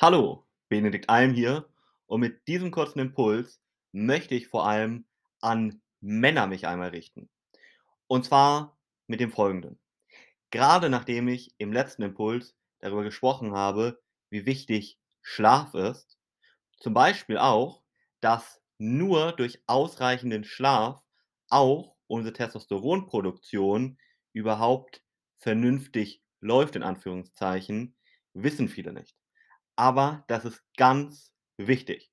Hallo, Benedikt Alm hier und mit diesem kurzen Impuls möchte ich vor allem an Männer mich einmal richten. Und zwar mit dem Folgenden. Gerade nachdem ich im letzten Impuls darüber gesprochen habe, wie wichtig Schlaf ist, zum Beispiel auch, dass nur durch ausreichenden Schlaf auch unsere Testosteronproduktion überhaupt vernünftig läuft, in Anführungszeichen, wissen viele nicht. Aber das ist ganz wichtig.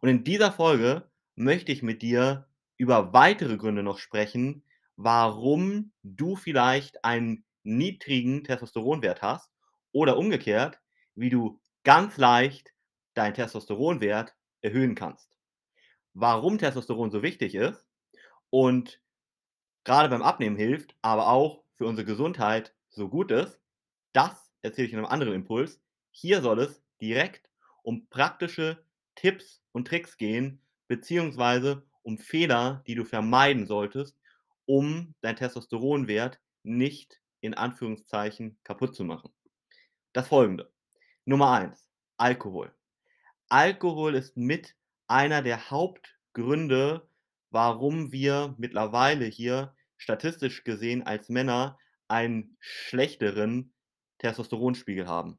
Und in dieser Folge möchte ich mit dir über weitere Gründe noch sprechen, warum du vielleicht einen niedrigen Testosteronwert hast oder umgekehrt, wie du ganz leicht deinen Testosteronwert erhöhen kannst. Warum Testosteron so wichtig ist und gerade beim Abnehmen hilft, aber auch für unsere Gesundheit so gut ist, das erzähle ich in einem anderen Impuls. Hier soll es direkt um praktische Tipps und Tricks gehen, beziehungsweise um Fehler, die du vermeiden solltest, um deinen Testosteronwert nicht in Anführungszeichen kaputt zu machen. Das folgende. Nummer eins: Alkohol. Alkohol ist mit einer der Hauptgründe, warum wir mittlerweile hier statistisch gesehen als Männer einen schlechteren Testosteronspiegel haben.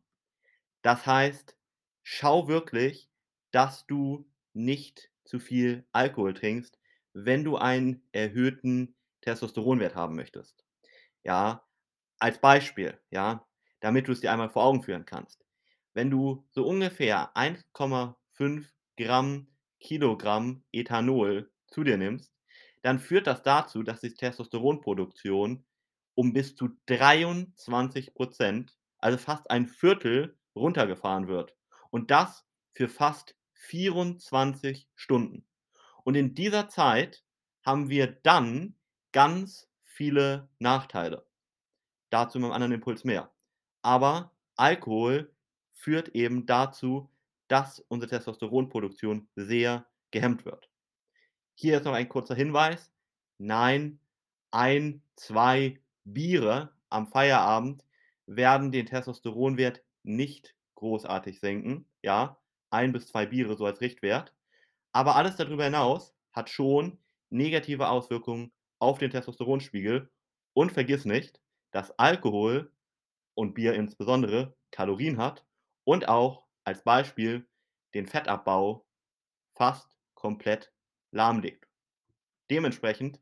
Das heißt, schau wirklich, dass du nicht zu viel Alkohol trinkst, wenn du einen erhöhten Testosteronwert haben möchtest. Ja, als Beispiel, ja, damit du es dir einmal vor Augen führen kannst. Wenn du so ungefähr 1,5 Gramm Kilogramm Ethanol zu dir nimmst, dann führt das dazu, dass die Testosteronproduktion um bis zu 23 Prozent, also fast ein Viertel, runtergefahren wird. Und das für fast 24 Stunden. Und in dieser Zeit haben wir dann ganz viele Nachteile. Dazu in einem anderen Impuls mehr. Aber Alkohol führt eben dazu, dass unsere Testosteronproduktion sehr gehemmt wird. Hier ist noch ein kurzer Hinweis. Nein, ein, zwei Biere am Feierabend werden den Testosteronwert nicht großartig senken. Ja, ein bis zwei Biere so als Richtwert. Aber alles darüber hinaus hat schon negative Auswirkungen auf den Testosteronspiegel. Und vergiss nicht, dass Alkohol und Bier insbesondere Kalorien hat und auch als Beispiel den Fettabbau fast komplett lahmlegt. Dementsprechend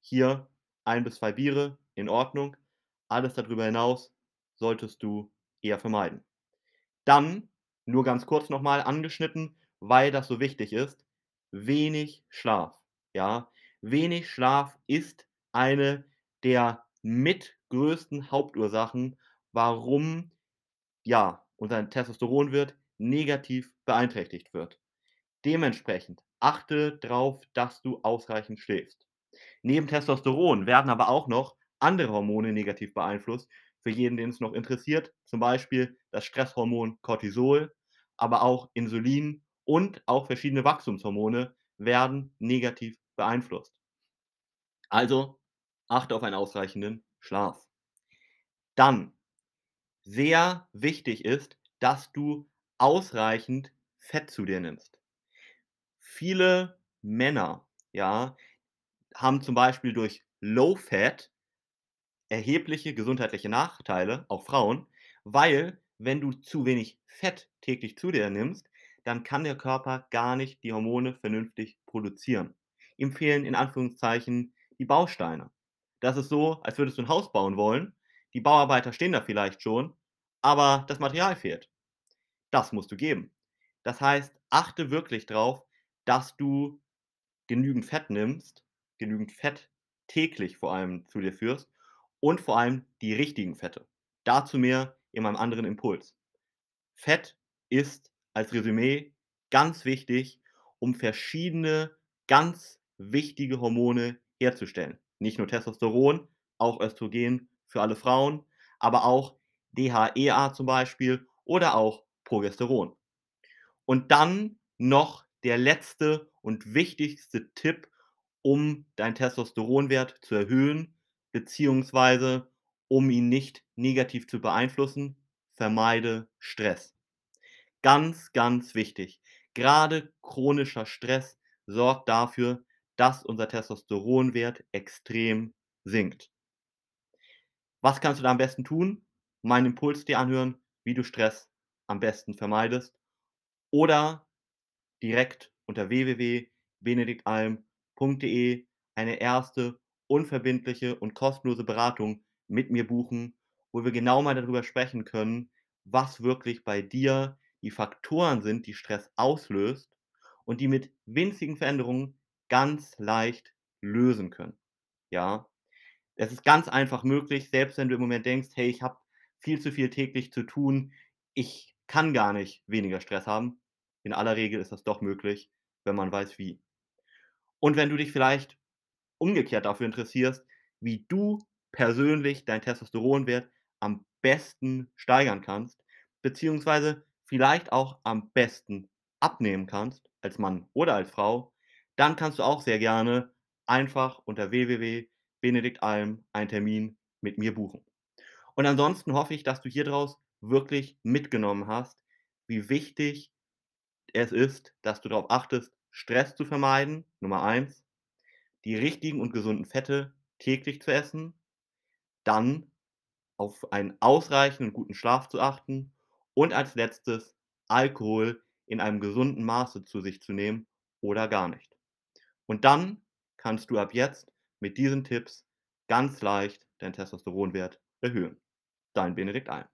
hier ein bis zwei Biere in Ordnung. Alles darüber hinaus solltest du eher vermeiden. Dann, nur ganz kurz nochmal angeschnitten, weil das so wichtig ist, wenig Schlaf. Ja, wenig Schlaf ist eine der mitgrößten Hauptursachen, warum ja, unser Testosteronwert negativ beeinträchtigt wird. Dementsprechend achte darauf, dass du ausreichend schläfst. Neben Testosteron werden aber auch noch andere Hormone negativ beeinflusst, für jeden, den es noch interessiert, zum Beispiel das Stresshormon Cortisol, aber auch Insulin und auch verschiedene Wachstumshormone werden negativ beeinflusst. Also achte auf einen ausreichenden Schlaf. Dann, sehr wichtig ist, dass du ausreichend Fett zu dir nimmst. Viele Männer, ja, haben zum Beispiel durch Low Fat erhebliche gesundheitliche Nachteile, auch Frauen, weil wenn du zu wenig Fett täglich zu dir nimmst, dann kann der Körper gar nicht die Hormone vernünftig produzieren. Ihm fehlen in Anführungszeichen die Bausteine. Das ist so, als würdest du ein Haus bauen wollen. Die Bauarbeiter stehen da vielleicht schon, aber das Material fehlt. Das musst du geben. Das heißt, achte wirklich darauf, dass du genügend Fett nimmst, genügend Fett täglich vor allem zu dir führst und vor allem die richtigen Fette. Dazu mehr in meinem anderen Impuls. Fett ist als Resümee ganz wichtig, um verschiedene ganz wichtige Hormone herzustellen. Nicht nur Testosteron, auch Östrogen für alle Frauen, aber auch DHEA zum Beispiel oder auch Progesteron. Und dann noch der letzte und wichtigste Tipp, um deinen Testosteronwert zu erhöhen, beziehungsweise um ihn nicht negativ zu beeinflussen, vermeide Stress. Ganz, ganz wichtig. Grade chronischer Stress sorgt dafür, dass unser Testosteronwert extrem sinkt. Was kannst du da am besten tun? Meinen Impuls dir anhören, wie du Stress am besten vermeidest oder direkt unter www.benediktalm.de eine erste unverbindliche und kostenlose Beratung mit mir buchen, wo wir genau mal darüber sprechen können, was wirklich bei dir die Faktoren sind, die Stress auslöst und die mit winzigen Veränderungen ganz leicht lösen können, ja? Es ist ganz einfach möglich, selbst wenn du im Moment denkst: „Hey, ich habe viel zu viel täglich zu tun. Ich kann gar nicht weniger Stress haben.“ In aller Regel ist das doch möglich, wenn man weiß wie. Und wenn du dich vielleicht umgekehrt dafür interessierst, wie du persönlich deinen Testosteronwert am besten steigern kannst, beziehungsweise vielleicht auch am besten abnehmen kannst, als Mann oder als Frau, dann kannst du auch sehr gerne einfach unter www.benediktalm einen Termin mit mir buchen. Und ansonsten hoffe ich, dass du hier draus wirklich mitgenommen hast, wie wichtig es ist, dass du darauf achtest, Stress zu vermeiden, Nummer 1, die richtigen und gesunden Fette täglich zu essen, dann auf einen ausreichenden guten Schlaf zu achten und als Letztes Alkohol in einem gesunden Maße zu sich zu nehmen oder gar nicht. Und dann kannst du ab jetzt mit diesen Tipps ganz leicht deinen Testosteronwert erhöhen. Dein Benedikt Alm.